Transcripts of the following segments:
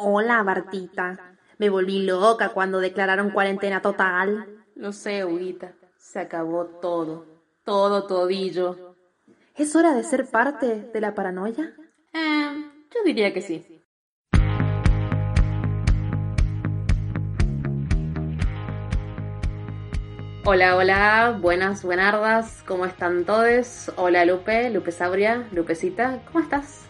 Hola, Bartita. Me volví loca cuando declararon cuarentena total. Lo sé, Huguita. Se acabó todo. Todo todillo. ¿Es hora de ser parte de la paranoia? Eh, yo diría que sí. Hola, hola, buenas, buenardas, ¿cómo están todos? Hola Lupe, Lupe Sabria, Lupecita, ¿cómo estás?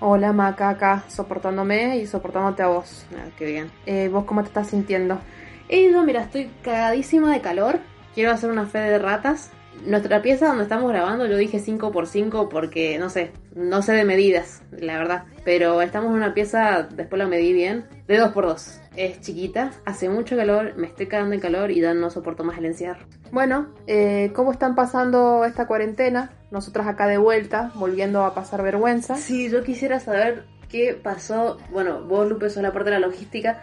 Hola, Maca, acá, soportándome y soportándote a vos. Ah, qué bien. Eh, ¿Vos cómo te estás sintiendo? Y no, mira, estoy cagadísima de calor. Quiero hacer una fe de ratas. Nuestra pieza donde estamos grabando, yo dije 5x5 porque no sé, no sé de medidas, la verdad. Pero estamos en una pieza, después la medí bien, de 2x2. Es chiquita, hace mucho calor, me estoy cagando en calor y Dan no soporto más el encierro. Bueno, eh, ¿cómo están pasando esta cuarentena? Nosotras acá de vuelta, volviendo a pasar vergüenza. Sí, yo quisiera saber qué pasó. Bueno, vos, Lupe, sos la parte de la logística.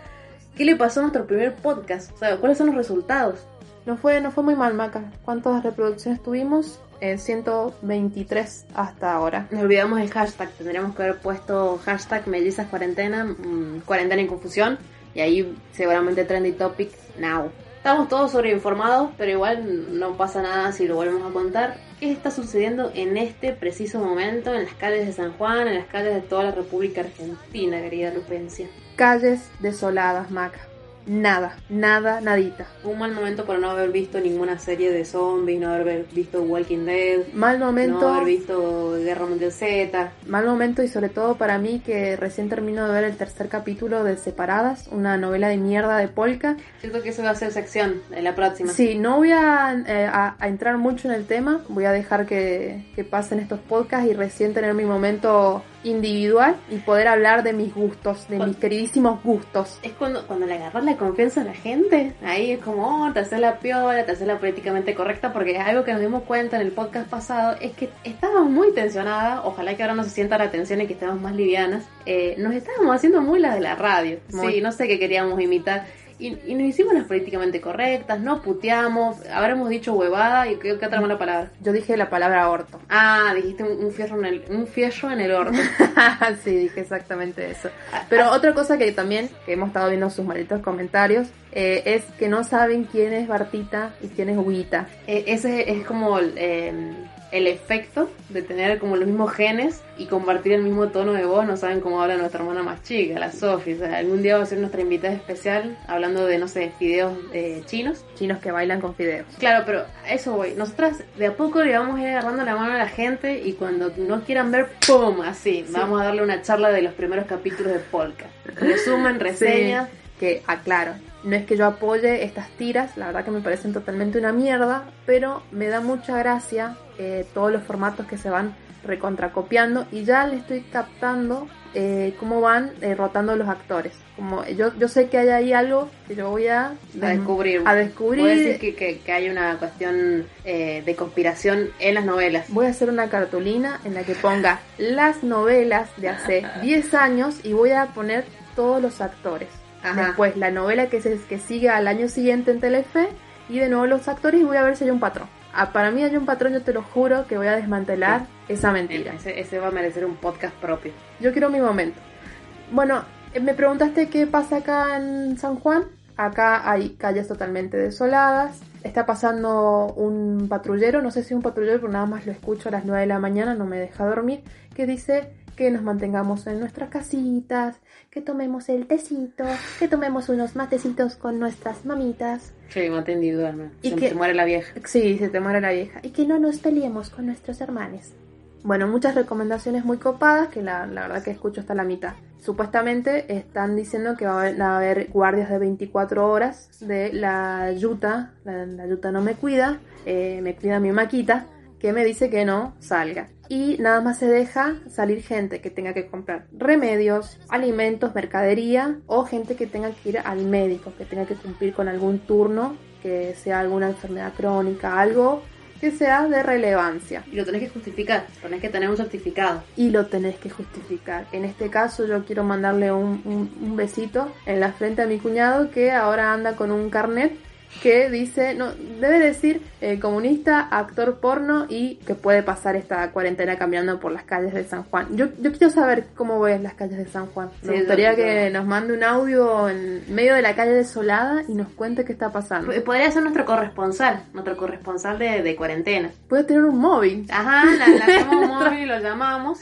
¿Qué le pasó a nuestro primer podcast? O sea, ¿cuáles son los resultados? No fue, no fue muy mal, Maca. ¿Cuántas reproducciones tuvimos? Eh, 123 hasta ahora. Nos olvidamos el hashtag. Tendríamos que haber puesto hashtag mellizas cuarentena, mm, cuarentena en confusión. Y ahí seguramente trendy topic now. Estamos todos sobreinformados, pero igual no pasa nada si lo volvemos a contar. ¿Qué está sucediendo en este preciso momento en las calles de San Juan, en las calles de toda la República Argentina, querida Lupencia? Calles desoladas, Maca. Nada, nada, nadita. Un mal momento por no haber visto ninguna serie de zombies, no haber visto Walking Dead, Mal momento. no haber visto Guerra Mundial Z. Mal momento y sobre todo para mí que recién termino de ver el tercer capítulo de Separadas, una novela de mierda de Polka. Siento que eso va a ser sección en la próxima. Sí, no voy a, eh, a- a entrar mucho en el tema, voy a dejar que, que pasen estos podcasts y recién tener mi momento individual y poder hablar de mis gustos, de mis queridísimos gustos. Es cuando, cuando le agarras la confianza a la gente. Ahí es como, oh, te haces la piola, te haces la políticamente correcta, porque algo que nos dimos cuenta en el podcast pasado es que estábamos muy tensionadas. Ojalá que ahora no se sienta la tensión y que estemos más livianas. Eh, nos estábamos haciendo muy las de la radio. Sí, no sé qué queríamos imitar. Y, y nos hicimos las políticamente correctas, no puteamos, habremos dicho huevada y qué, qué otra mala palabra. Yo dije la palabra orto. Ah, dijiste un, un fierro en el, un fierro en el orto. sí, dije exactamente eso. Pero otra cosa que también, que hemos estado viendo sus malditos comentarios, eh, es que no saben quién es Bartita y quién es Huguita. Eh, ese es como eh, el efecto de tener como los mismos genes y compartir el mismo tono de voz. No saben cómo habla nuestra hermana más chica, la Sofi. O sea, algún día va a ser nuestra invitada especial hablando de, no sé, fideos eh, chinos. Chinos que bailan con fideos. Claro, pero eso voy. Nosotras de a poco le vamos a ir agarrando la mano a la gente y cuando no quieran ver, ¡pum! Así. Vamos a darle una charla de los primeros capítulos de Polka. Resumen, reseñas. que aclaro, no es que yo apoye estas tiras, la verdad que me parecen totalmente una mierda, pero me da mucha gracia eh, todos los formatos que se van recontracopiando y ya le estoy captando eh, cómo van eh, rotando los actores. Como yo, yo sé que hay ahí algo que yo voy a, a descubrir. A descubrir. Puede decir que, que, que hay una cuestión eh, de conspiración en las novelas. Voy a hacer una cartulina en la que ponga las novelas de hace 10 años y voy a poner todos los actores. Ajá. Después la novela que, se, que sigue al año siguiente en Telefe y de nuevo los actores y voy a ver si hay un patrón. Ah, para mí hay un patrón, yo te lo juro que voy a desmantelar esa mentira. Ese, ese va a merecer un podcast propio. Yo quiero mi momento. Bueno, eh, me preguntaste qué pasa acá en San Juan. Acá hay calles totalmente desoladas. Está pasando un patrullero, no sé si un patrullero, pero nada más lo escucho a las 9 de la mañana, no me deja dormir, que dice que nos mantengamos en nuestras casitas, que tomemos el tecito, que tomemos unos matecitos con nuestras mamitas. Sí, mate. Y Se, que- se muere la vieja. Sí, se te muere la vieja. Y que no nos peleemos con nuestros hermanos. Bueno, muchas recomendaciones muy copadas que la, la verdad que escucho hasta la mitad. Supuestamente están diciendo que va a haber, va a haber guardias de 24 horas de la yuta. La, la yuta no me cuida, eh, me cuida mi maquita. que me dice que no salga. Y nada más se deja salir gente que tenga que comprar remedios, alimentos, mercadería o gente que tenga que ir al médico, que tenga que cumplir con algún turno, que sea alguna enfermedad crónica, algo que sea de relevancia. Y lo tenés que justificar, tenés que tener un certificado. Y lo tenés que justificar. En este caso yo quiero mandarle un, un, un besito en la frente a mi cuñado que ahora anda con un carnet que dice, no, debe decir eh, comunista, actor porno y que puede pasar esta cuarentena caminando por las calles de San Juan. Yo, yo quiero saber cómo ves las calles de San Juan. Me Sí, gustaría que nos mande un audio en medio de la calle desolada y nos cuente qué está pasando. P- Podría ser nuestro corresponsal, nuestro corresponsal de, de cuarentena. Puede tener un móvil. Ajá, la, la un móvil y lo llamamos.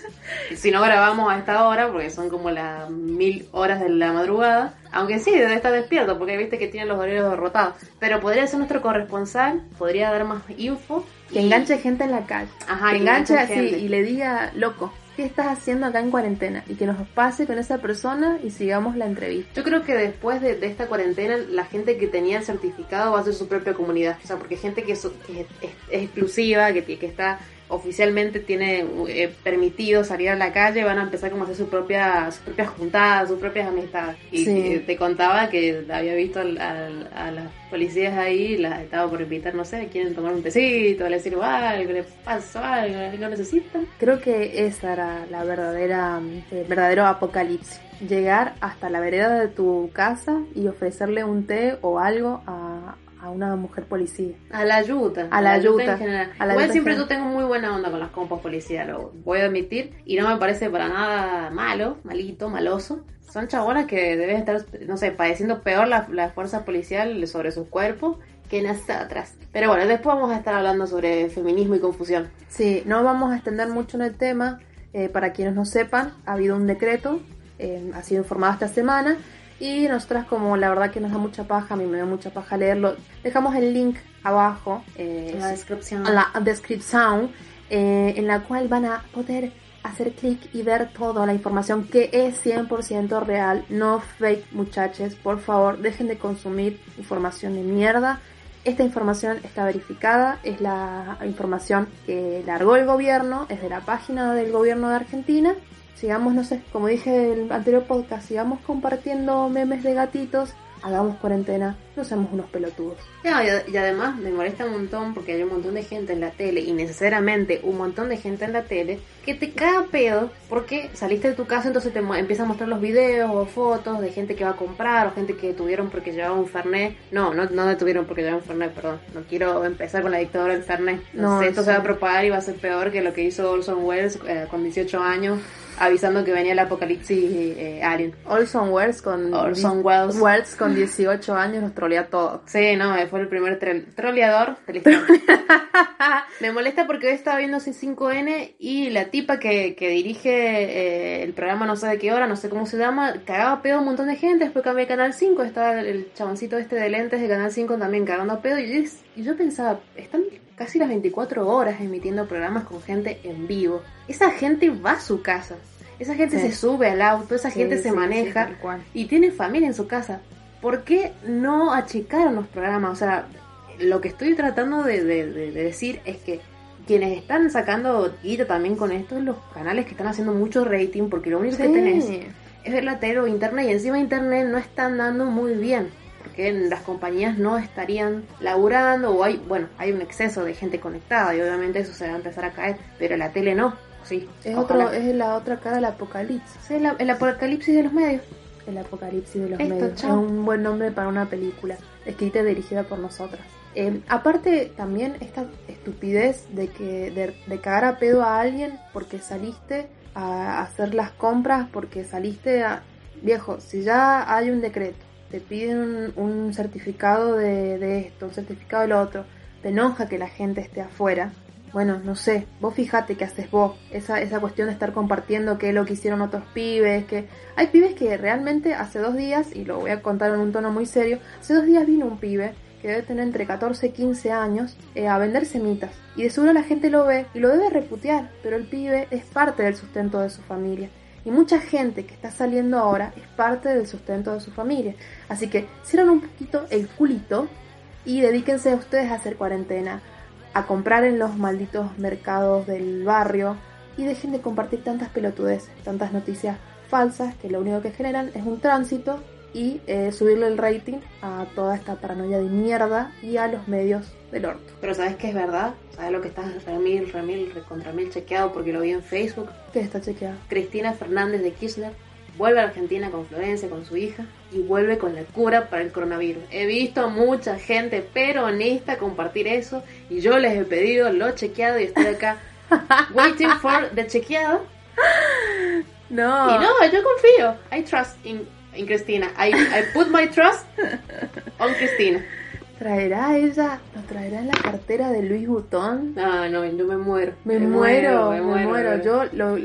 Si no grabamos a esta hora, porque son como las mil horas de la madrugada. Aunque sí, debe estar despierto, porque viste que tiene los horarios derrotados. Pero podría ser nuestro corresponsal, podría dar más info. Que y- enganche gente en la calle. Ajá, que enganche enganche así gente. y le diga, loco, ¿qué estás haciendo acá en cuarentena? Y que nos pase con esa persona y sigamos la entrevista. Yo creo que después de, de esta cuarentena, la gente que tenía el certificado va a ser su propia comunidad. O sea, porque gente que, so- que es, es- es exclusiva, que, que está oficialmente tiene eh, permitido salir a la calle, van a empezar como a hacer su propia, sus propias juntadas, sus propias amistades. Y Sí. te contaba que había visto al- al- a las policías ahí, las estaba por invitar, no sé, quieren tomar un tecito, le decir algo, le pasó algo, lo necesitan. Creo que esa era la verdadera, el verdadero apocalipsis. Llegar hasta la vereda de tu casa y ofrecerle un té o algo a, a una mujer policía. A la ayuda. A la ayuda. en general. A la Igual ayuda siempre en yo tengo muy buena onda con las compas policías, lo voy a admitir. Y no me parece para nada malo, malito, maloso. Son chabonas que deben estar, no sé, padeciendo peor la, la fuerza policial sobre sus cuerpos que nosotras. Pero bueno, después vamos a estar hablando sobre feminismo y confusión. Sí, no vamos a extender mucho en el tema. eh, para quienes no sepan, ha habido un decreto, eh, ha sido informado esta semana. Y nosotras, como la verdad que nos da mucha paja, a mí me da mucha paja leerlo, dejamos el link abajo. eh, En la descripción. a la descripción eh, en la cual van a poder hacer clic y ver toda la información que es 100% real, no fake muchachos, por favor dejen de consumir información de mierda. Esta información está verificada, es la información que largó el gobierno, es de la página del gobierno de Argentina. Sigamos, no sé, como dije en el anterior podcast, sigamos compartiendo memes de gatitos, hagamos cuarentena, no seamos unos pelotudos. No, y, y además me molesta un montón porque hay un montón de gente en la tele y necesariamente un montón de gente en la tele que te caga pedo porque saliste de tu casa entonces te mu- empieza a mostrar los videos o fotos de gente que va a comprar o gente que detuvieron porque llevaba un Fernet. No, no, no detuvieron porque llevaba un Fernet, perdón. No quiero empezar con la dictadura del Fernet. No, No, sé, esto sí. se va a propagar y va a ser peor que lo que hizo Orson Welles eh, con 18 años avisando que venía el apocalipsis eh, alien. Orson Welles con, Orson Welles. Welles con 18 años nos trolea todo. Sí, no, fue el primer troleador de la historia. Me molesta porque hoy estaba viendo C5N y la tipa que, que dirige eh, el programa no sé de qué hora, no sé cómo se llama, cagaba pedo a un montón de gente, después cambié a Canal 5, estaba el, chaboncito este de lentes de Canal 5 también cagando pedo y, yo- y yo pensaba, están casi las 24 horas emitiendo programas con gente en vivo. Esa gente va a su casa, esa gente Sí. se sube al auto, esa gente se sí, maneja y tiene familia en su casa. ¿Por qué no achicaron los programas? O sea, lo que estoy tratando de, de- de- de decir es que quienes están sacando guita también con esto los canales que están haciendo mucho rating porque lo único que tenés es ver la tele o internet y encima internet no están dando muy bien porque las compañías no estarían laburando o hay, bueno, hay un exceso de gente conectada y obviamente eso se va a empezar a caer, pero la tele no. Sí, Es, ojalá. otro, es la otra cara del apocalipsis. Sí, la- el apocalipsis de los medios. El apocalipsis de los Esto, medios. chao. Es un buen nombre para una película, escrita y dirigida por nosotras. Eh, aparte, también esta estupidez de que de, de cagar a pedo a alguien porque saliste a hacer las compras, porque saliste a... Viejo, si ya hay un decreto, te piden un, un certificado de, de esto, un certificado de lo otro, te enoja que la gente esté afuera, bueno, no sé, vos fijate qué haces vos, esa, esa cuestión de estar compartiendo qué lo que hicieron otros pibes, que hay pibes que realmente hace dos días, y lo voy a contar en un tono muy serio, hace dos días vino un pibe que debe tener entre 14 y 15 años eh, a vender semitas, y de seguro la gente lo ve y lo debe reputear, pero el pibe es parte del sustento de su familia. Y mucha gente que está saliendo ahora es parte del sustento de su familia. Así que cierran un poquito el culito y dedíquense a ustedes a hacer cuarentena a comprar en los malditos mercados del barrio y dejen de compartir tantas pelotudeces, tantas noticias falsas que lo único que generan es un tránsito y eh, subirle el rating a toda esta paranoia de mierda y a los medios del orto. Pero ¿sabes qué es verdad? ¿Sabes lo que está remil, remil, contra mil chequeado porque lo vi en Facebook? ¿Qué está chequeado? Cristina Fernández de Kirchner vuelve a Argentina con Florencia, con su hija, y vuelve con la cura para el coronavirus. He visto a mucha gente peronista compartir eso, y yo les he pedido lo chequeado y estoy acá waiting for the chequeado. No. Y no, yo confío. I trust in, in Cristina. I, I put my trust on Cristina. ¿Traerá ella? ¿Lo traerá en la cartera de Luis Butón? No, no, yo me muero. Me, muero, me muero. Yo lo,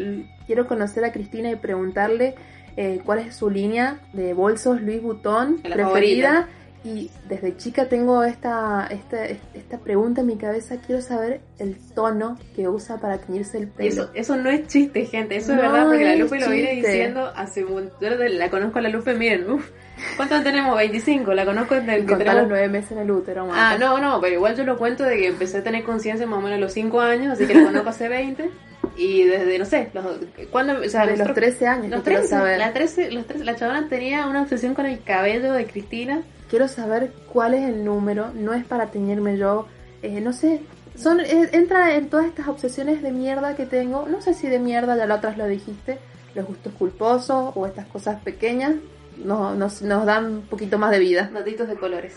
quiero conocer a Cristina y preguntarle eh, cuál es su línea de bolsos Louis Vuitton preferida. Y desde chica tengo esta, esta, esta pregunta en mi cabeza, quiero saber el tono que usa para teñirse el pelo. Eso, eso no es chiste, gente, eso es verdad, porque la Lupe lo viene diciendo hace un... Yo la conozco a la Lupe, miren, uff, ¿cuántos tenemos? 25, la conozco desde que tenemos... los nueve meses en el útero. Ah, no, no, pero igual yo lo cuento de que empecé a tener conciencia más o menos a los 5 años, así que la conozco hace 20. Y desde, no sé, los, ¿cuándo, o sea, de los 13 años. Los 13, la, 13, los 13, la chavana tenía una obsesión con el cabello de Cristina. Quiero saber cuál es el número, no es para teñirme yo, eh, no sé, son eh, entra en todas estas obsesiones de mierda que tengo, no sé si de mierda, ya la otras lo dijiste, los gustos culposos o estas cosas pequeñas nos, nos, nos dan un poquito más de vida. Notitos de colores.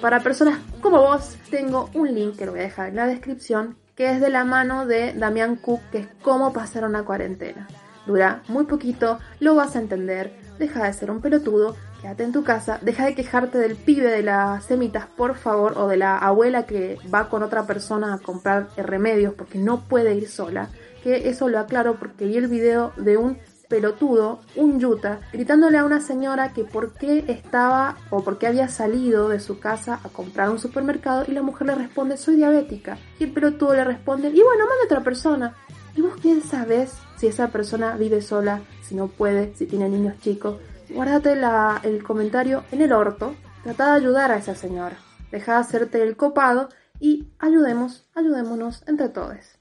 Para personas como vos, tengo un link que lo voy a dejar en la descripción, que es de la mano de Damián Cook, que es cómo pasar una cuarentena. Dura muy poquito, lo vas a entender, deja de ser un pelotudo, quédate en tu casa, deja de quejarte del pibe de las semitas, por favor, o de la abuela que va con otra persona a comprar remedios porque no puede ir sola. Que eso lo aclaro porque vi el video de un pelotudo, un yuta, gritándole a una señora que por qué estaba o por qué había salido de su casa a comprar un supermercado y la mujer le responde soy diabética y el pelotudo le responde y bueno, manda otra persona. ¿Y vos quién sabes si esa persona vive sola, si no puede, si tiene niños chicos? Guárdate la, el comentario en el orto, trata de ayudar a esa señora, deja de hacerte el copado y ayudemos, ayudémonos entre todos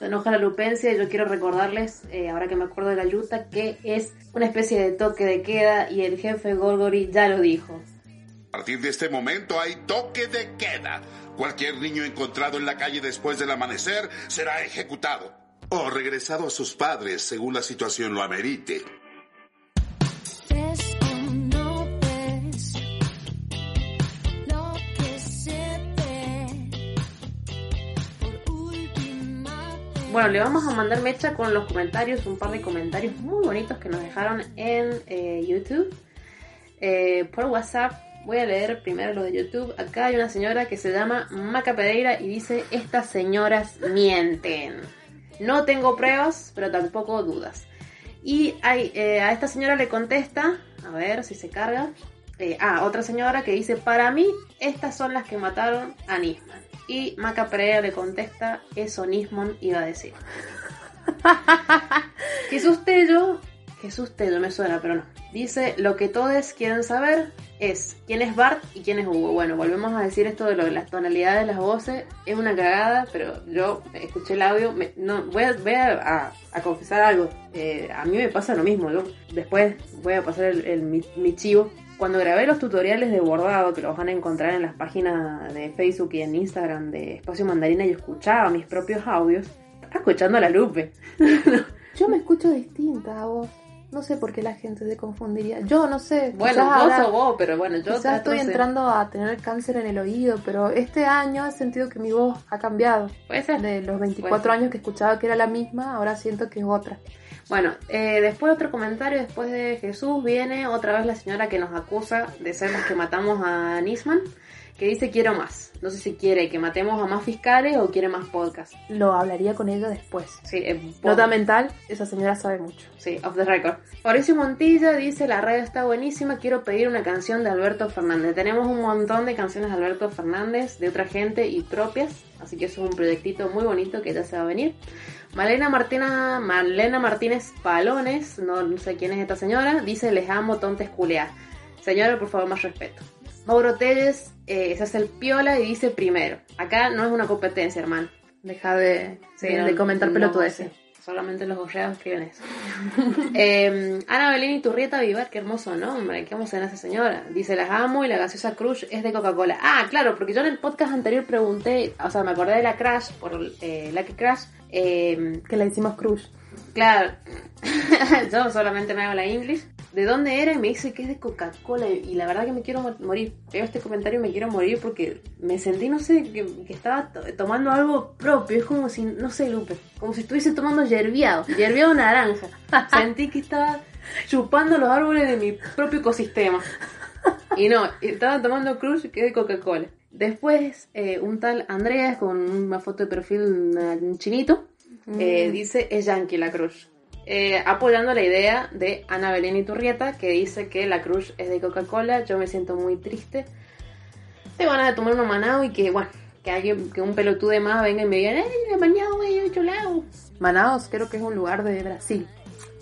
se enoja la lupencia y yo quiero recordarles, eh, ahora que me acuerdo de la yuta, que es una especie de toque de queda y el jefe Gorgori ya lo dijo. A partir de este momento hay toque de queda. Cualquier niño encontrado en la calle después del amanecer será ejecutado o regresado a sus padres según la situación lo amerite. Bueno, le vamos a mandar mecha con los comentarios, un par de comentarios muy bonitos que nos dejaron en eh, YouTube. Eh, por WhatsApp, voy a leer primero los de YouTube. Acá hay una señora que se llama Maca Pereira y dice, estas señoras mienten. No tengo pruebas, pero tampoco dudas. Y eh, a esta señora le contesta, a ver si se carga. ah, otra señora que dice, para mí, estas son las que mataron a Nisman. Y Maca Pereira le contesta, eso Nismon iba a decir. Jesús Tello, Jesús Tello me suena, pero no. Dice, lo que todos quieren saber es quién es Bart y quién es Hugo. Bueno, volvemos a decir esto de lo de las tonalidades de las voces. Es una cagada, pero yo escuché el audio. no, voy a, confesar algo. Eh, a mí me pasa lo mismo. Yo después voy a pasar el, mi chivo cuando grabé los tutoriales de bordado, que los van a encontrar en las páginas de Facebook y en Instagram de Espacio Mandarina, yo escuchaba mis propios audios. Estaba escuchando a la Lupe. yo me escucho distinta a vos. No sé por qué la gente se confundiría. Yo no sé. Bueno, vos o vos, pero bueno, yo quizás estoy entrando a tener cáncer en el oído, pero este año he sentido que mi voz ha cambiado. Puede ser. De los 24 años que escuchaba que era la misma, ahora siento que es otra. Bueno, eh, después otro comentario, después de Jesús, viene otra vez la señora que nos acusa de ser las que matamos a Nisman, que dice quiero más. No sé si quiere que matemos a más fiscales o quiere más podcast. Lo hablaría con ella después. Sí, Nota mental, esa señora sabe mucho. Sí, off the record. Mauricio Montilla dice, la radio está buenísima, quiero pedir una canción de Alberto Fernández. Tenemos un montón de canciones de Alberto Fernández, de otra gente y propias, así que eso es un proyectito muy bonito que ya se va a venir. Malena, Martina, Malena Martínez Palones, no, no sé quién es esta señora, dice, les amo, tontes culea. Señora, por favor, más respeto. Mauro Telles eh, se hace el piola y dice primero. Acá no es una competencia, hermano. Deja de, Sí, de, no- de comentar no, pelotudeces. sí. Solamente los gorreados escriben eso. Eh, Ana Belén y Turrieta Vivar, qué hermoso nombre. ¿Qué vamos a esa señora? Dice, las amo y la gaseosa Crush es de Coca-Cola. Ah, claro, porque yo en el podcast anterior pregunté, o sea, me acordé de la Crash, por eh, Lucky Crash. Eh, Que le hicimos Crush. claro, yo solamente me hago la English. ¿De dónde era? Y me dice que es de Coca-Cola. Y la verdad que me quiero mo- morir. Veo este comentario y me quiero morir porque me sentí, no sé, que, que estaba to- tomando algo propio. Es como si, no sé, Lupe, como si estuviese tomando yerbiado. Yerbiado naranja. Sentí que estaba chupando los árboles de mi propio ecosistema. Y no, estaba tomando Crush que es de Coca-Cola. Después, eh, un tal Andreas con una foto de perfil un chinito eh, dice es Yankee la Crush. Eh, apoyando la idea de Ana Belén Iturrieta que dice que la Crush es de Coca-Cola. Yo me siento muy triste. Tengo ganas de tomar una manao y que, bueno, que alguien, que un pelotude más venga y me diga, ¡eh, manao, hecho lado! Manaos creo que es un lugar de Brasil.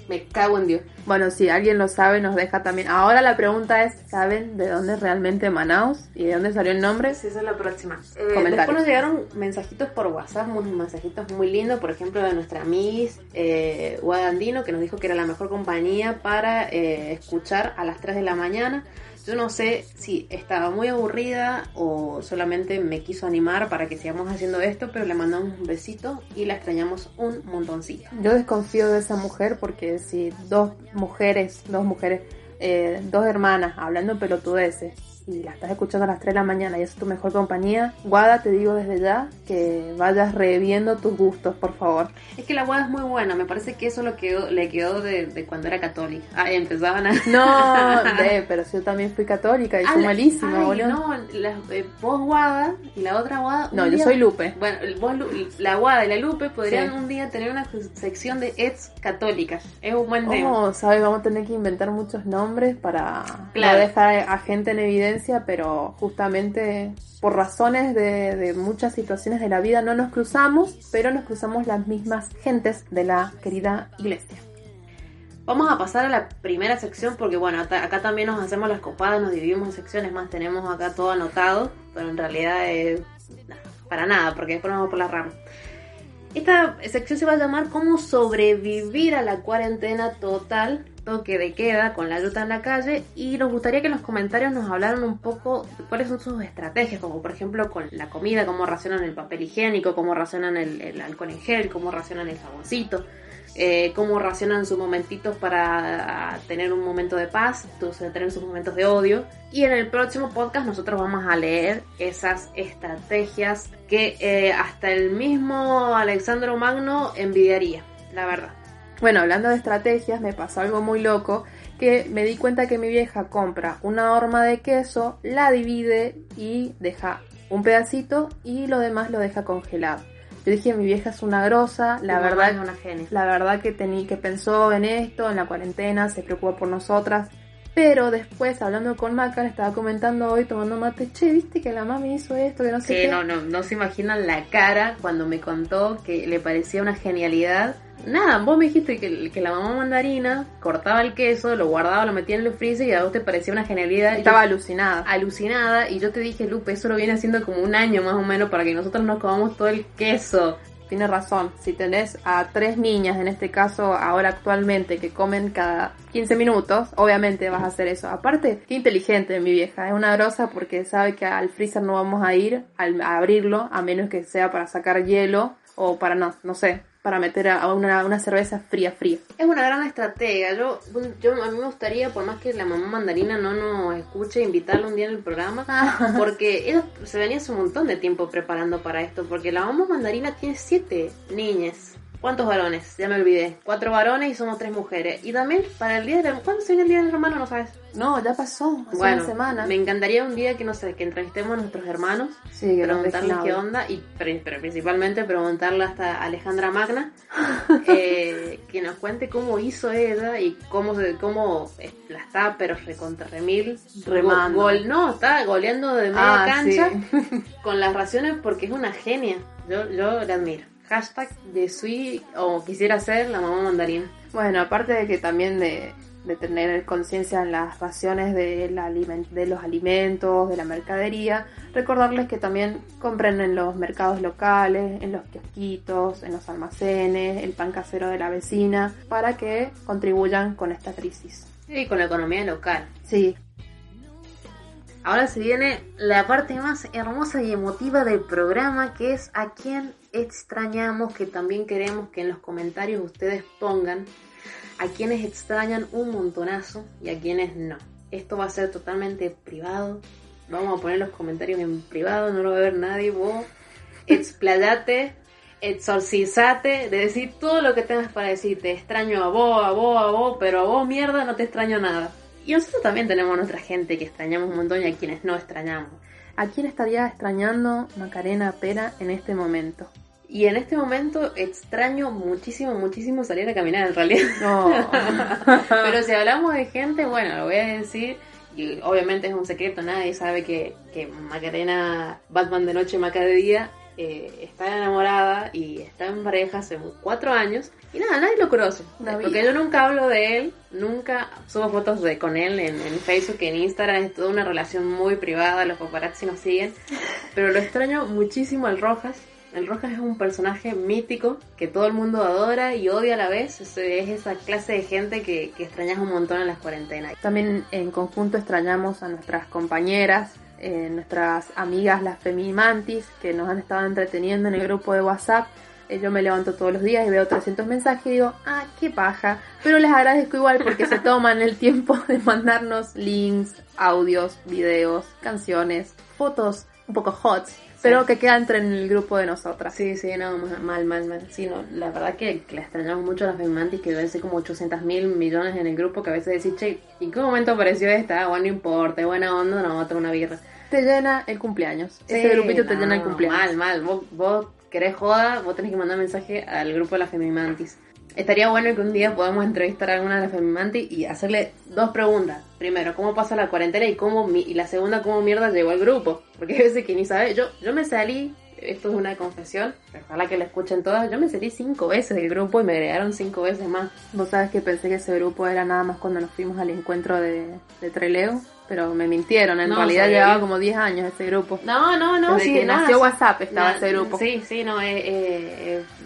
Me cago en Dios. Bueno, si alguien lo sabe, nos deja también. Ahora la pregunta es, ¿saben de dónde es realmente Manaus? ¿Y de dónde salió el nombre? Sí, esa es la próxima. Eh, después nos llegaron mensajitos por WhatsApp, unos mensajitos muy lindos, por ejemplo, de nuestra Miss eh, Guadandino, que nos dijo que era la mejor compañía para eh, escuchar a las 3 de la mañana. Yo no sé si estaba muy aburrida o solamente me quiso animar para que sigamos haciendo esto, pero le mandamos un besito y la extrañamos un montoncito. Yo desconfío de esa mujer porque si dos mujeres, dos mujeres, eh, dos hermanas hablando pelotudeces y la estás escuchando a las 3 de la mañana y es tu mejor compañía, Guada, te digo desde ya que vayas reviendo tus gustos, por favor. Es que la guada es muy buena, me parece que eso lo quedó, le quedó de, de cuando era católica. Ah, empezaban a... No, ve, pero yo también fui católica y Ah, soy la- malísima, ay, boludo. No, la- eh, vos Guada y la otra Guada. No, yo soy Lupe. Bueno, vos, la Guada y la Lupe podrían Sí. un día tener una sección de ex católicas. Es un buen tema. Oh, sabes, vamos a tener que inventar muchos nombres para Claro. no dejar a gente en evidencia, pero justamente por razones de, muchas situaciones de la vida no nos cruzamos, pero nos cruzamos las mismas gentes de la querida iglesia. Vamos a pasar a la primera sección porque, bueno, acá, también nos hacemos las copadas, nos dividimos en secciones más, tenemos acá todo anotado, pero en realidad es para nada, porque después vamos por las ramas. Esta sección se va a llamar Cómo sobrevivir a la cuarentena total, toque de queda con la luta en la calle. Y nos gustaría que en los comentarios nos hablaran un poco de cuáles son sus estrategias, como por ejemplo con la comida, cómo racionan el papel higiénico, cómo racionan el, el alcohol en gel, cómo racionan el jaboncito eh, cómo racionan sus momentitos para tener un momento de paz, entonces tener sus momentos de odio. Y en el próximo podcast nosotros vamos a leer esas estrategias que eh, hasta el mismo Alexandro Magno envidiaría, la verdad. Bueno, hablando de estrategias, me pasó algo muy loco que me di cuenta que mi vieja compra una horma de queso, la divide y deja un pedacito y lo demás lo deja congelado. Yo dije, mi vieja es una grosa, la verdad es una genia. La verdad que, tení, que pensó en esto, en la cuarentena, se preocupa por nosotras. Pero después, hablando con Maca, le estaba comentando hoy, tomando mate, che, viste que la mami hizo esto, que no sé Sí, qué. no, no, no se imaginan la cara cuando me contó que le parecía una genialidad. Nada, vos me dijiste que, que la mamá mandarina cortaba el queso, lo guardaba, lo metía en el freezer y a vos te parecía una genialidad. Estaba yo- alucinada. alucinada y yo te dije, Lupe, eso lo viene haciendo como un año más o menos para que nosotros nos comamos todo el queso. Tiene razón, si tenés a tres niñas, en este caso ahora actualmente, que comen cada 15 minutos, obviamente vas a hacer eso. Aparte, qué inteligente mi vieja, es una grosa porque sabe que al freezer no vamos a ir al- a abrirlo, a menos que sea para sacar hielo o para, no, no sé, para meter a una, una cerveza fría, fría. Es una gran estratega. Yo, yo a mí me gustaría, por más que la mamá mandarina no nos escuche, invitarla un día en el programa, porque ellos se venía hace un montón de tiempo preparando para esto, porque la mamá mandarina tiene siete niñas. ¿Cuántos varones? Ya me olvidé. Cuatro varones y somos tres mujeres. Y también para el día del ¿Cuándo se viene el día del hermano? No sabes. No, ya pasó, hace bueno, una semana. me encantaría un día que no sé, que entrevistemos a nuestros hermanos, Sí, que preguntarles qué onda y pero, pero principalmente preguntarle hasta Alejandra Magna eh, que nos cuente cómo hizo ella y cómo se- cómo eh, la está pero recontra remil Remando. Gol, no, está goleando de media Ah, cancha sí. con las raciones porque es una genia. Yo, yo la admiro. Hashtag de Sui o quisiera ser la mamá mandarina. Bueno, aparte de que también de, de tener conciencia en las raciones de, la de los alimentos, de la mercadería, recordarles que también compren en los mercados locales, en los kiosquitos, en los almacenes, el pan casero de la vecina, para que contribuyan con esta crisis. Y con la economía local. Sí, Ahora se viene la parte más hermosa y emotiva del programa, que es a quién extrañamos, que también queremos que en los comentarios ustedes pongan a quienes extrañan un montonazo y a quienes no. Esto va a ser totalmente privado. Vamos a poner los comentarios en privado, no lo va a ver nadie. Vos explayate, exorcizate, de decir todo lo que tengas para decir. Te extraño a vos, a vos, a vos, pero a vos mierda no te extraño nada. Y nosotros también tenemos nuestra gente que extrañamos un montón y a quienes no extrañamos. ¿a quién estaría extrañando Macarena Pera en este momento? Y en este momento extraño muchísimo, muchísimo salir a caminar en realidad. No. Pero si hablamos de gente, bueno, lo voy a decir. Y obviamente es un secreto, nadie sabe que, que Macarena, Batman de noche, Maca de día, eh, está enamorada y está en pareja hace cuatro años. Y nada, nadie lo conoce. Una Porque yo nunca hablo de él, nunca subo fotos de con él en, en Facebook, en Instagram. Es toda una relación muy privada, los paparazzi nos siguen. Pero lo extraño muchísimo al Rojas. El Rojas es un personaje mítico que todo el mundo adora y odia a la vez. Es, es esa clase de gente que, que extrañas un montón en las cuarentenas. También en conjunto extrañamos a nuestras compañeras, eh, nuestras amigas las Femimantis, que nos han estado entreteniendo en el grupo de WhatsApp. Eh, yo me levanto todos los días y veo 300 mensajes y digo, ah, qué paja. Pero les agradezco igual porque se toman el tiempo de mandarnos links, audios, videos, canciones, fotos un poco hot, pero que quedan entre en el grupo de nosotras. Sí, sí, no, ma- mal, mal, mal. Sí, no, la verdad que, que la extrañamos mucho a las Femimantis, que debe ser como 800 mil millones en el grupo, que a veces decís, che, ¿y en qué momento apareció esta? Bueno, no importa, buena onda, no, otra una birra. Te llena el cumpleaños. Ese Sí, grupito te llena el cumpleaños. Mal, mal. Vos, vos querés joda, vos tenés que mandar mensaje al grupo de las Femimantis. Estaría bueno que un día podamos entrevistar a alguna de las Femimantis y hacerle dos preguntas. Primero, ¿cómo pasa la cuarentena? Y cómo mi- y la segunda, ¿cómo mierda llegó al grupo? Porque hay veces que ni sabe. Yo, yo me salí, esto es una confesión, ojalá que la escuchen todas. Yo me salí cinco veces del grupo y me agregaron cinco veces más. Vos sabes que pensé que ese grupo era nada más cuando nos fuimos al encuentro de, de Treleo, pero me mintieron. En No, realidad sí. llevaba como 10 años ese grupo. No, no, no. Desde sí, que nada, nació. WhatsApp estaba ese grupo. Sí, sí, no, es eh,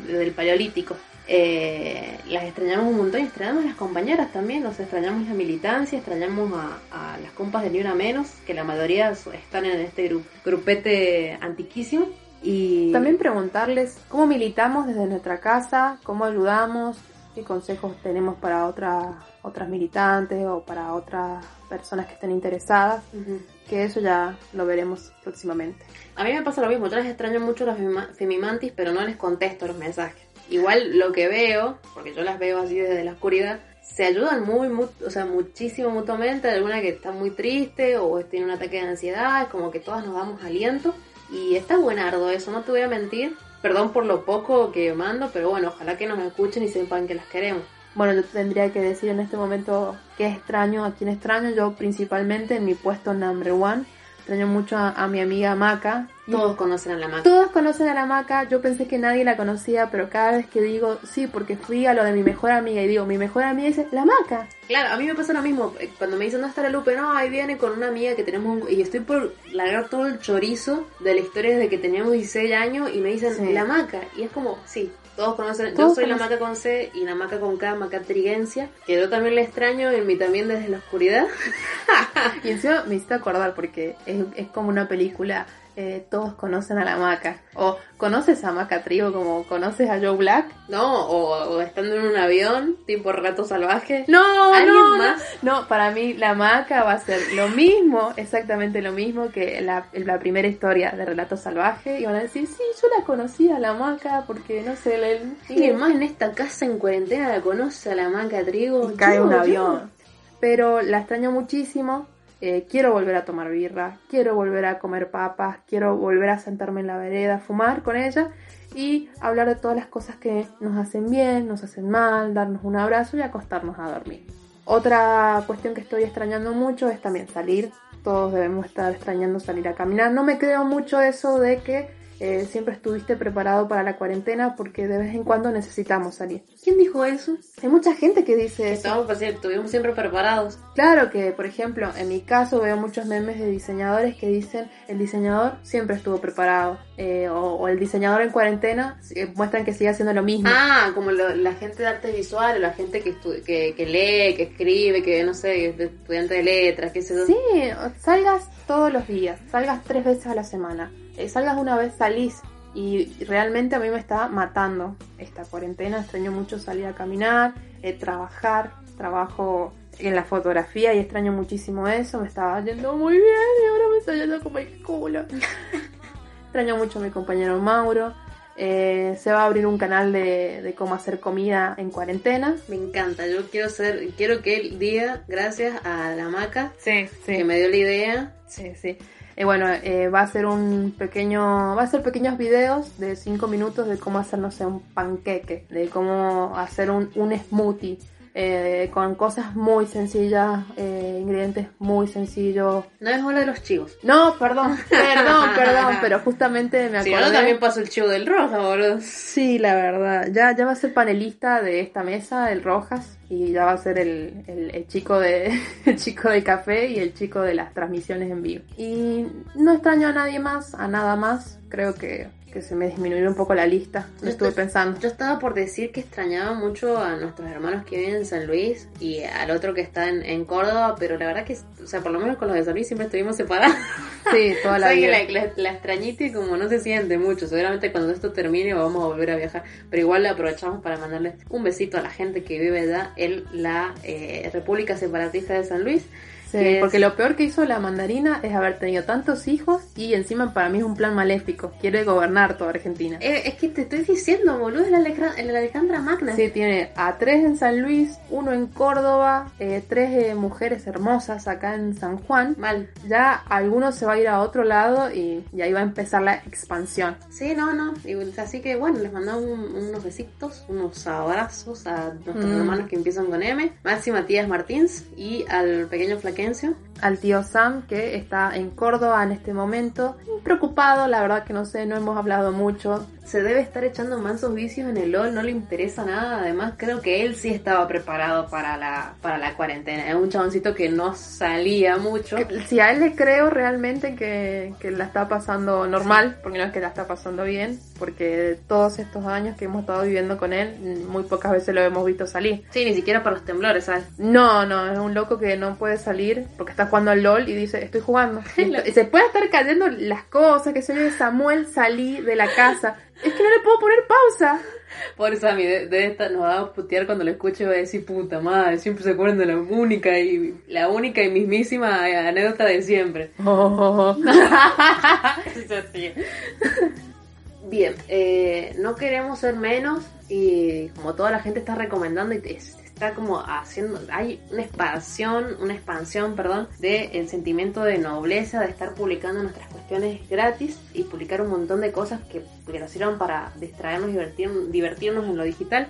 eh, del paleolítico. Eh, las extrañamos un montón y extrañamos a las compañeras también, nos extrañamos la militancia, extrañamos a, a las compas de Ni Una Menos, que la mayoría están en este gru- grupete antiquísimo. Y También preguntarles cómo militamos desde nuestra casa, cómo ayudamos, qué consejos tenemos para otras otras militantes o para otras personas que estén interesadas, Ujú. que eso ya lo veremos próximamente. A mí me pasa lo mismo, yo las extraño mucho las femima- femimantis, pero no les contesto los mensajes. Igual lo que veo, porque yo las veo así desde la oscuridad, se ayudan muy, mu- o sea, muchísimo mutuamente. Alguna que está muy triste o tiene un ataque de ansiedad, es como que todas nos damos aliento. Y está buenardo eso, no te voy a mentir. Perdón por lo poco que mando, pero bueno, ojalá que nos escuchen y sepan que las queremos. Bueno, yo tendría que decir en este momento qué extraño, a quién extraño. Yo principalmente en mi puesto number one. Extraño mucho a, a mi amiga Maca. Todos conocen a la Maca. Todos conocen a la Maca, yo pensé que nadie la conocía, pero cada vez que digo, sí, porque fui a lo de mi mejor amiga y digo, mi mejor amiga dice, la Maca. Claro, a mí me pasa lo mismo. eh, Cuando me dicen, ¿dónde está la Lupe? No, ahí viene con una amiga que tenemos. un- Y estoy por largar todo el chorizo de la historia desde que teníamos 16 años y me dicen, Sí. la maca. Y es como, sí, todos conocen. Todos yo soy la maca con C y la maca con K, maca triguencia. Que yo también la extraño en mí también desde la oscuridad. Y encima me hiciste acordar porque es, es como una película eh, todos conocen a la maca. O conoces a Maca Trigo como conoces a Joe Black. No, o, o estando en un avión, tipo relato salvaje. No, ¿Alguien no, no. más? No, para mí la maca va a ser lo mismo, exactamente lo mismo que la, la primera historia de Relato Salvaje. Y van a decir, sí, yo la conocía a la maca porque no sé, le, ¿Alguien más en esta casa en cuarentena la conoce a la maca trigo? y cae Yo, un yo. avión. Pero la extraño muchísimo. Eh, quiero volver a tomar birra, quiero volver a comer papas, quiero volver a sentarme en la vereda, fumar con ella y hablar de todas las cosas que nos hacen bien, nos hacen mal, darnos un abrazo y acostarnos a dormir. Otra cuestión que estoy extrañando mucho es también salir. Todos debemos estar extrañando salir a caminar. No me creo mucho eso de que eh, siempre estuviste preparado para la cuarentena porque de vez en cuando necesitamos salir. ¿Quién dijo eso? Hay mucha gente que dice eso. Estamos, pues, estuvimos siempre preparados. Claro que, por ejemplo, en mi caso veo muchos memes de diseñadores que dicen el diseñador siempre estuvo preparado eh, o, o el diseñador en cuarentena eh, muestran que sigue haciendo lo mismo. Ah, como lo- la gente de arte visual, o la gente que, que, que lee, que escribe, que no sé, es de- estudiante de letras, sé yo. Sí, salgas todos los días, salgas tres veces a la semana, salgas una vez, salís. Y realmente a mí me está matando esta cuarentena. Extraño mucho salir a caminar, eh, trabajar. Trabajo en la fotografía y extraño muchísimo eso. Me estaba yendo muy bien y ahora me está yendo como el culo. extraño mucho a mi compañero Mauro. Eh, se va a abrir un canal de, de cómo hacer comida en cuarentena. Me encanta, yo quiero ser, quiero que él diga gracias a la maca Sí, que me dio la idea. Sí, sí. Eh, bueno, eh, va a ser un pequeño, va a ser pequeños videos de 5 minutos de cómo hacer, no sé, un panqueque, de cómo hacer un, un smoothie, eh, con cosas muy sencillas, eh, ingredientes muy sencillos. No es hora de los chivos. No, perdón, perdón, perdón, pero justamente me Si acordé. no, también paso el chivo del rosa, boludo. Sí, la verdad. Ya, ya va a ser panelista de esta mesa, el Rojas, y ya va a ser el, el- el chico de el chico de café y el chico de las transmisiones en vivo. Y no extraño a nadie más, a nada más. Creo que, que se me disminuyó un poco la lista. Lo Yo estuve pensando. Yo estaba por decir que extrañaba mucho a nuestros hermanos que viven en San Luis y al otro que está en, en Córdoba, pero la verdad que, o sea, por lo menos con los de San Luis siempre estuvimos separados. Sí, toda la O sea, que vida. la, la, la extrañita y como no se siente mucho. Seguramente cuando esto termine vamos a volver a viajar. Pero igual le aprovechamos para mandarle un besito a la gente que vive allá en la eh, República Separatista de San Luis. Sí, es- porque lo peor que hizo la mandarina es haber tenido tantos hijos y encima para mí es un plan maléfico. Quiere gobernar toda Argentina. Eh, es que te estoy diciendo, boludo, es la, Alejandra, Magna. Sí, tiene a tres en San Luis, uno en Córdoba, eh, tres eh, mujeres hermosas acá en San Juan. Mal. Ya alguno se va a ir a otro lado y, y ahí va a empezar la expansión. Sí, no, no. Y, así que bueno, les mandamos un- unos besitos, unos abrazos a nuestros Mm. hermanos que empiezan con M, Maxi Matías Martins y al pequeño competencia Al tío Sam que está en Córdoba en este momento. Preocupado, la verdad que no sé, no hemos hablado mucho. Se debe estar echando mansos vicios en el LOL, no le interesa nada. Además, creo que él sí estaba preparado para la, para la cuarentena. Es un chaboncito que no salía mucho. Que- Si a él le creo realmente que, que la está pasando normal, porque no es que la está pasando bien, porque todos estos años que hemos estado viviendo con él, muy pocas veces lo hemos visto salir. Sí, ni siquiera para los temblores, ¿sabes? No, no, es un loco que no puede salir porque está jugando al LOL y dice, estoy jugando. Y, se puede estar cayendo las cosas, que se oye Samuel, salí de la casa. Es que no le puedo poner pausa. Por Sammy, de, de esta nos va a putear cuando lo escuche y va a decir, puta madre, siempre se acuerdan de la única y la única y mismísima anécdota de siempre. Bien, eh, no queremos ser menos y como toda la gente está recomendando y te- está como haciendo, hay una expansión, una expansión, perdón, del sentimiento de nobleza de estar publicando nuestras cuestiones gratis y publicar un montón de cosas que, que nos sirvan para distraernos divertir- divertirnos en lo digital.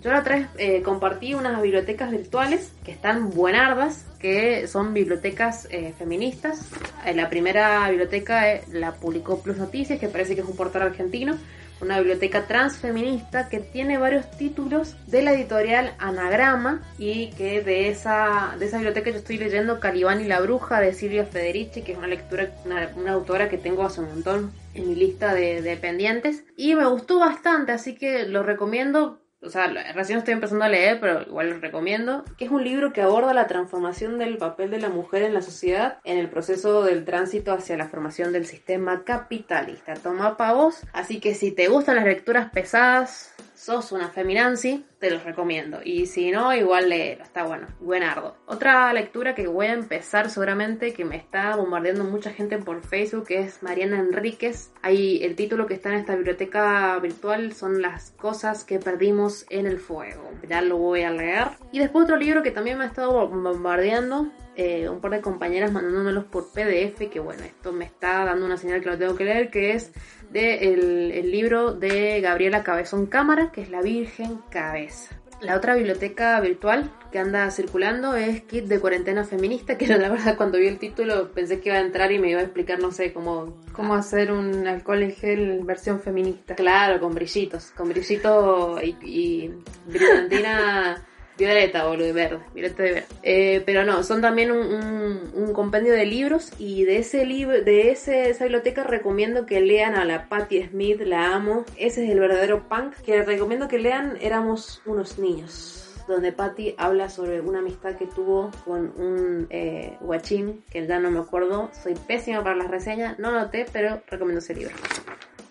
Yo la otra vez eh, compartí unas bibliotecas virtuales que están buenardas, que son bibliotecas eh, feministas. Eh, la primera biblioteca eh, la publicó Plus Noticias, que parece que es un portal argentino. Una biblioteca transfeminista que tiene varios títulos de la editorial Anagrama y que de esa, de esa biblioteca yo estoy leyendo Calibán y la Bruja de Silvia Federici, que es una lectura, una, una autora que tengo hace un montón en mi lista de, de pendientes. Y me gustó bastante, así que lo recomiendo o sea, recién estoy empezando a leer, pero igual lo recomiendo, que es un libro que aborda la transformación del papel de la mujer en la sociedad en el proceso del tránsito hacia la formación del sistema capitalista. Toma pa' vos, así que si te gustan las lecturas pesadas, sos una feminancy, te los recomiendo. Y si no, igual léelo, está bueno, buenardo. Otra lectura que voy a empezar seguramente, que me está bombardeando mucha gente por Facebook, es Mariana Enríquez. Ahí el título que está en esta biblioteca virtual son Las cosas que perdimos en el fuego. Ya lo voy a leer. Y después otro libro que también me ha estado bombardeando eh, un par de compañeras mandándomelos por PDF, que bueno, esto me está dando una señal que lo tengo que leer, que es de el, libro de Gabriela Cabezón Cámara, que es La Virgen Cabeza. La otra biblioteca virtual que anda circulando es Kit de Cuarentena Feminista, que la verdad cuando vi el título pensé que iba a entrar y me iba a explicar, no sé, cómo... Cómo hacer un alcohol en gel versión feminista. Claro, con brillitos, con brillito y, y brillantina Violeta, boludo, verde, violeta de verde. Eh, pero no, son también un, compendio de libros y de ese libro, de ese, esa biblioteca recomiendo que lean a la Patti Smith, la amo. Ese es el verdadero punk que recomiendo que lean Éramos unos niños donde Patty habla sobre una amistad que tuvo con un eh, guachín, que ya no me acuerdo. Soy pésima para las reseñas, no noté, pero recomiendo ese libro.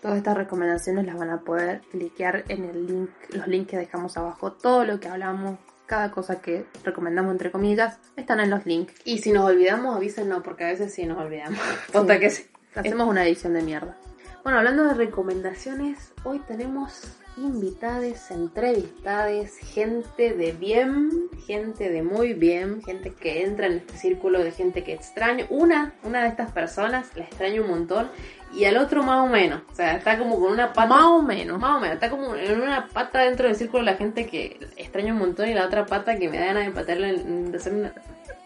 Todas estas recomendaciones las van a poder cliquear en el link, los links que dejamos abajo. Todo lo que hablamos cada cosa que recomendamos entre comillas están en los links. Y si nos olvidamos, avísenos porque a veces sí nos olvidamos. Ponta que sí. Hacemos una edición de mierda. Bueno, hablando de recomendaciones, hoy tenemos invitades, entrevistades, gente de bien, gente de muy bien, gente que entra en este círculo de gente que extraño. Una, una de estas personas la extraño un montón y al otro más o menos. O sea, está como con una pata. Más o menos. Más o menos. Está como en una pata dentro del círculo de la gente que extraño un montón y la otra pata que me da ganas de hacer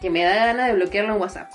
que me da ganas de bloquearlo en WhatsApp.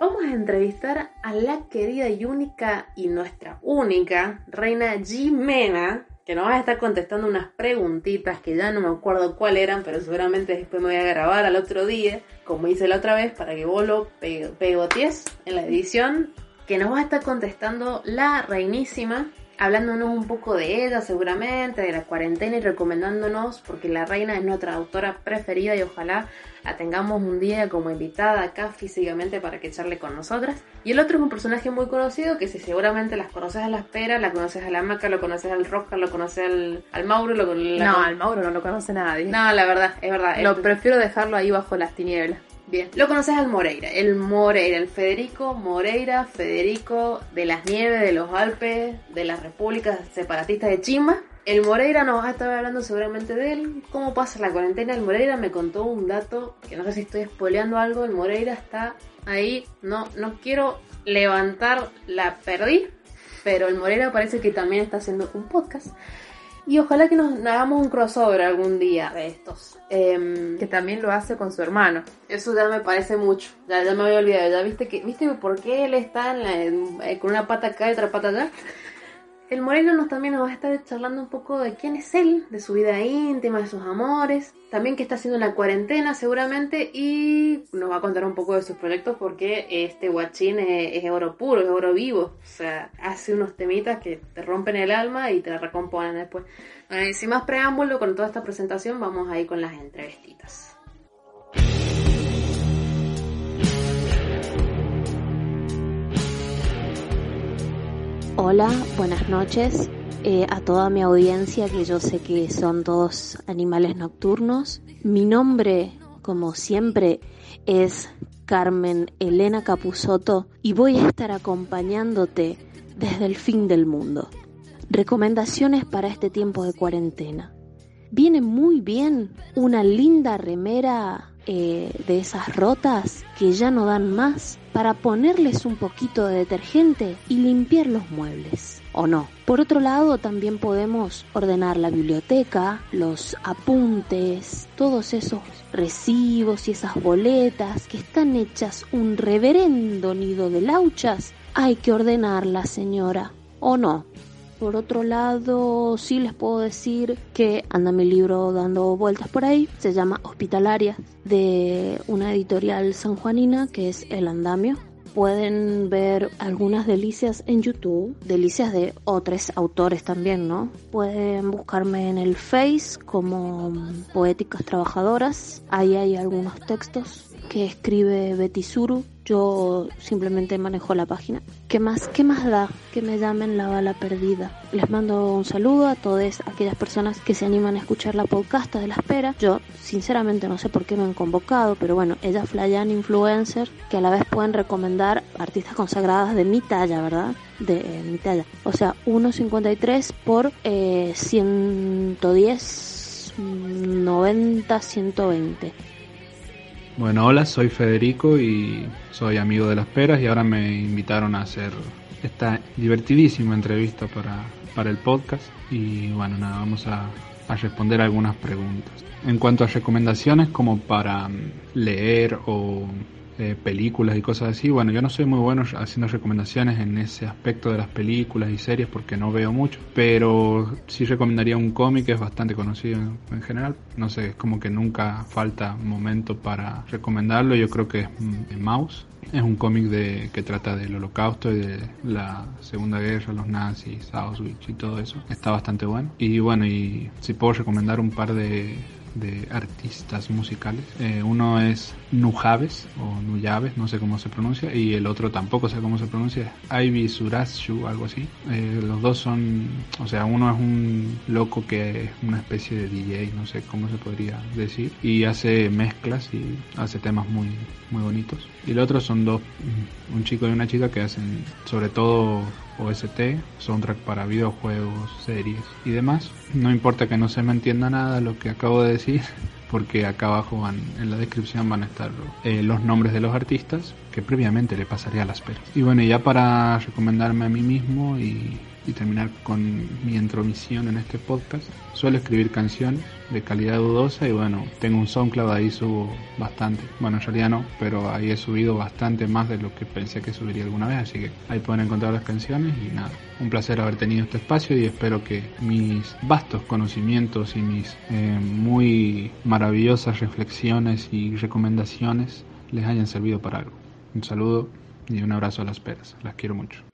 Vamos a entrevistar a la querida y única y nuestra única reina Jimena, que nos va a estar contestando unas preguntitas que ya no me acuerdo cuál eran, pero seguramente después me voy a grabar al otro día, como hice la otra vez, para que vos lo pegotees en la edición que nos va a estar contestando la reinísima, hablándonos un poco de ella seguramente, de la cuarentena y recomendándonos, porque la reina es nuestra autora preferida y ojalá la tengamos un día como invitada acá físicamente para que charle con nosotras. Y el otro es un personaje muy conocido que si seguramente las conoces a la espera, la conoces a la Maca, lo conoces al Roja, lo conoces al, al Mauro. Lo, no, al Mauro no lo conoce nadie. No, la verdad, es verdad. Lo prefiero dejarlo ahí bajo las tinieblas. Bien, lo conoces al Moreira, el Moreira, el Federico Moreira, Federico de las Nieves, de los Alpes, de las repúblicas separatistas de Chimba. El Moreira nos va a estar hablando seguramente de él, cómo pasa la cuarentena. El Moreira me contó un dato, que no sé si estoy spoileando algo, el Moreira está ahí, no, no quiero levantar la perdí, pero el Moreira parece que también está haciendo un podcast y ojalá que nos hagamos un crossover algún día de estos. Em, que también lo hace con su hermano. Eso ya me parece mucho. Ya, ya me había olvidado. Ya viste que, ¿viste por qué él está con una pata acá y otra pata allá? El Moreno nos, también nos va a estar charlando un poco de quién es él, de su vida íntima, de sus amores, también que está haciendo la cuarentena seguramente y nos va a contar un poco de sus proyectos porque este guachín es, oro puro, es oro vivo, o sea, hace unos temitas que te rompen el alma y te la recomponen después. Bueno, sin más preámbulo con toda esta presentación, vamos ahí con las entrevistitas. Hola, buenas noches eh, a toda mi audiencia que yo sé que son todos animales nocturnos. Mi nombre, como siempre, es Carmen Elena Capusoto y voy a estar acompañándote desde el fin del mundo. Recomendaciones para este tiempo de cuarentena. Viene muy bien una linda remera eh, de esas rotas que ya no dan más para ponerles un poquito de detergente y limpiar los muebles. ¿O no? Por otro lado, también podemos ordenar la biblioteca, los apuntes, todos esos recibos y esas boletas que están hechas un reverendo nido de lauchas. Hay que ordenarla, señora. ¿O no? Por otro lado, sí les puedo decir que anda mi libro dando vueltas por ahí. Se llama Hospitalaria, de una editorial sanjuanina que es El Andamio. pueden ver algunas delicias en YouTube, delicias de otros autores también, ¿no? Pueden buscarme en el Face como Poéticas Trabajadoras, ahí hay algunos textos que escribe Betty Suru. Yo simplemente manejo la página. ¿Qué más? ¿Qué más da que me llamen la bala perdida? Les mando un saludo a todas aquellas personas que se animan a escuchar la podcast de la espera. Yo, sinceramente, no sé por qué me han convocado, pero bueno, ella flayan influencer que a la vez pueden recomendar artistas consagradas de mi talla, ¿verdad? De mi talla. O sea, 1.53 por eh, 110, 90, 120. Bueno, hola, soy Federico y soy amigo de las peras y ahora me invitaron a hacer esta divertidísima entrevista para, para el podcast y bueno, nada, vamos a, a responder algunas preguntas. En cuanto a recomendaciones como para mm, leer o películas y cosas así. Bueno, yo no soy muy bueno haciendo recomendaciones en ese aspecto de las películas y series porque no veo mucho, pero sí recomendaría un cómic que es bastante conocido en general. No sé, es como que nunca falta momento para recomendarlo. Yo creo que es mm, Mouse. Es un cómic que trata del holocausto y de la segunda guerra, los nazis, Auschwitz y todo eso. Está bastante bueno. Y bueno, y si puedo recomendar un par de de artistas musicales. Eh, uno es Nujaves o Nuyaves, no sé cómo se pronuncia, y el otro tampoco sé cómo se pronuncia, Ivy Surashu, algo así. Eh, los dos son, o sea, uno es un loco que es una especie de DJ, no sé cómo se podría decir, y hace mezclas y hace temas muy, muy bonitos. Y el otro son dos, un chico y una chica que hacen sobre todo OST, soundtrack para videojuegos, series y demás. No importa que no se me entienda nada lo que acabo de decir, porque acá abajo van, en la descripción van a estar eh, los nombres de los artistas que previamente le pasaría a las peras. Y bueno, ya para recomendarme a mí mismo y y terminar con mi intromisión en este podcast. Suelo escribir canciones de calidad dudosa y bueno, tengo un SoundCloud, ahí subo bastante. Bueno, en realidad no, pero ahí he subido bastante más de lo que pensé que subiría alguna vez, así que ahí pueden encontrar las canciones y nada. Un placer haber tenido este espacio y espero que mis vastos conocimientos y mis eh, muy maravillosas reflexiones y recomendaciones les hayan servido para algo. Un saludo y un abrazo a las peras. Las quiero mucho.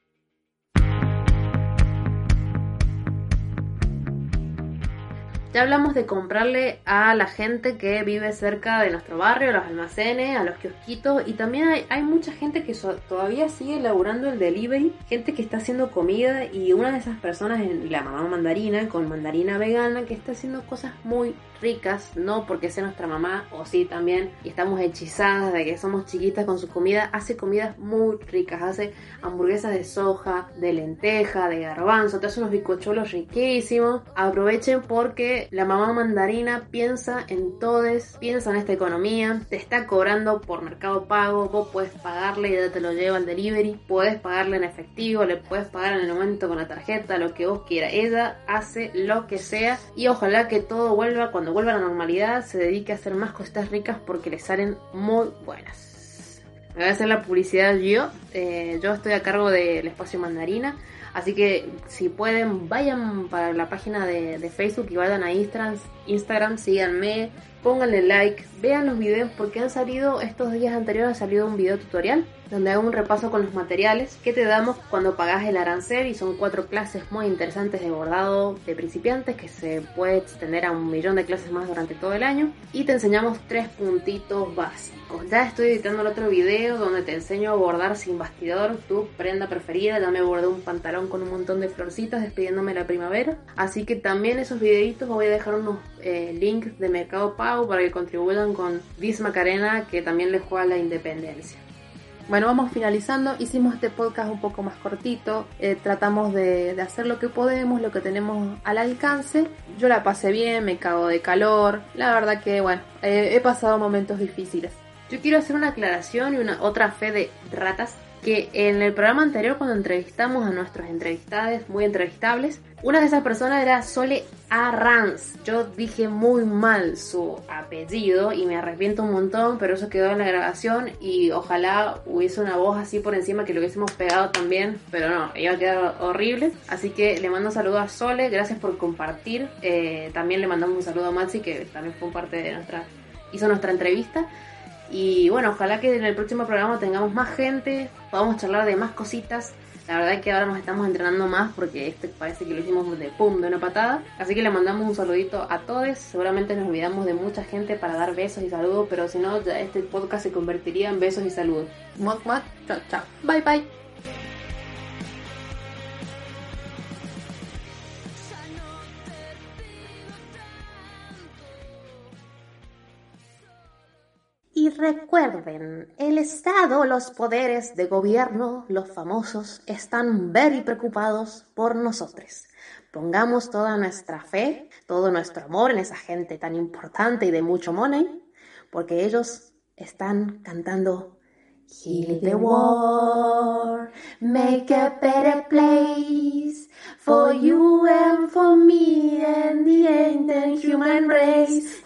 Ya hablamos de comprarle a la gente que vive cerca de nuestro barrio, a los almacenes, a los kiosquitos y también hay, mucha gente que todavía sigue elaborando el delivery, gente que está haciendo comida y una de esas personas es la mamá mandarina con mandarina vegana que está haciendo cosas muy ricas, no porque sea nuestra mamá, o sí también, y estamos hechizadas de que somos chiquitas con su comida, hace comidas muy ricas, hace hamburguesas de soja, de lenteja, de garbanzo, te hace unos bizcochuelos riquísimos. Aprovechen porque la mamá mandarina piensa en todes, piensa en esta economía, te está cobrando por mercado pago, vos puedes pagarle y ya te lo lleva al delivery, puedes pagarle en efectivo, le puedes pagar en el momento con la tarjeta, lo que vos quieras. Ella hace lo que sea y ojalá que todo vuelva cuando vuelva a la normalidad se dedique a hacer más cosas ricas porque le salen muy buenas. Me voy a hacer la publicidad yo. Eh, yo estoy a cargo del espacio mandarina. Así que si pueden, vayan para la página de, Facebook y vayan a Instagram, Instagram, síganme, pónganle like, vean los videos porque han salido, estos días anteriores ha salido un video tutorial donde hago un repaso con los materiales que te damos cuando pagas el arancel y son cuatro clases muy interesantes de bordado de principiantes que se puede extender a un millón de clases más durante todo el año y te enseñamos tres puntitos básicos. Ya estoy editando el otro video donde te enseño a bordar sin bastidor, tu prenda preferida, ya me bordé un pantalón con un montón de florcitas despidiéndome la primavera, así que también esos videitos voy a dejar unos eh, links de Mercado Pago para que contribuyan con Diz Macarena que también le juega la independencia. Bueno, vamos finalizando. Hicimos este podcast un poco más cortito. Eh, tratamos de, hacer lo que podemos, lo que tenemos al alcance. Yo la pasé bien, me cago de calor. La verdad que, bueno, eh, he pasado momentos difíciles. Yo quiero hacer una aclaración y una otra fe de ratas que en el programa anterior cuando entrevistamos a nuestros entrevistados muy entrevistables, una de esas personas era Sole Arranz. Yo dije muy mal su apellido y me arrepiento un montón, pero eso quedó en la grabación y ojalá hubiese una voz así por encima que lo hubiésemos pegado también, pero no, iba a quedar horrible. Así que le mando un saludo a Sole, gracias por compartir. Eh, también le mandamos un saludo a Maxi que también fue parte de nuestra, hizo nuestra entrevista. Y bueno, ojalá que en el próximo programa tengamos más gente, podamos charlar de más cositas. La verdad es que ahora nos estamos entrenando más porque este parece que lo hicimos de pum, de una patada. Así que le mandamos un saludito a todos. Seguramente nos olvidamos de mucha gente para dar besos y saludos, pero si no, ya este podcast se convertiría en besos y saludos. Muac, muac, chao, chao. Bye, bye. Recuerden, el Estado, los poderes de gobierno, los famosos, están very preocupados por nosotros. Pongamos toda nuestra fe, todo nuestro amor en esa gente tan importante y de mucho money, porque ellos están cantando Heal the war, make a better place for you and for me and the human race.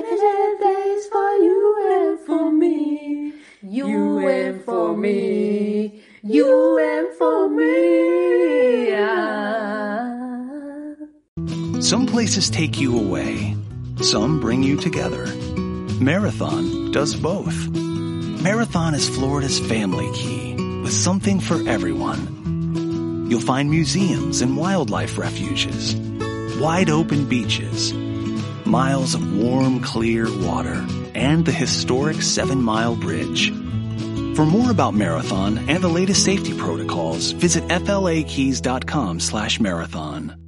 Better place for you and for me. You and for me. You and for me. Ah. Some places take you away. Some bring you together. Marathon does both. Marathon is Florida's family key with something for everyone. You'll find museums and wildlife refuges, wide open beaches, miles of warm, clear water, and the historic Seven Mile Bridge. For more about Marathon and the latest safety protocols, visit flakeys.com slash marathon.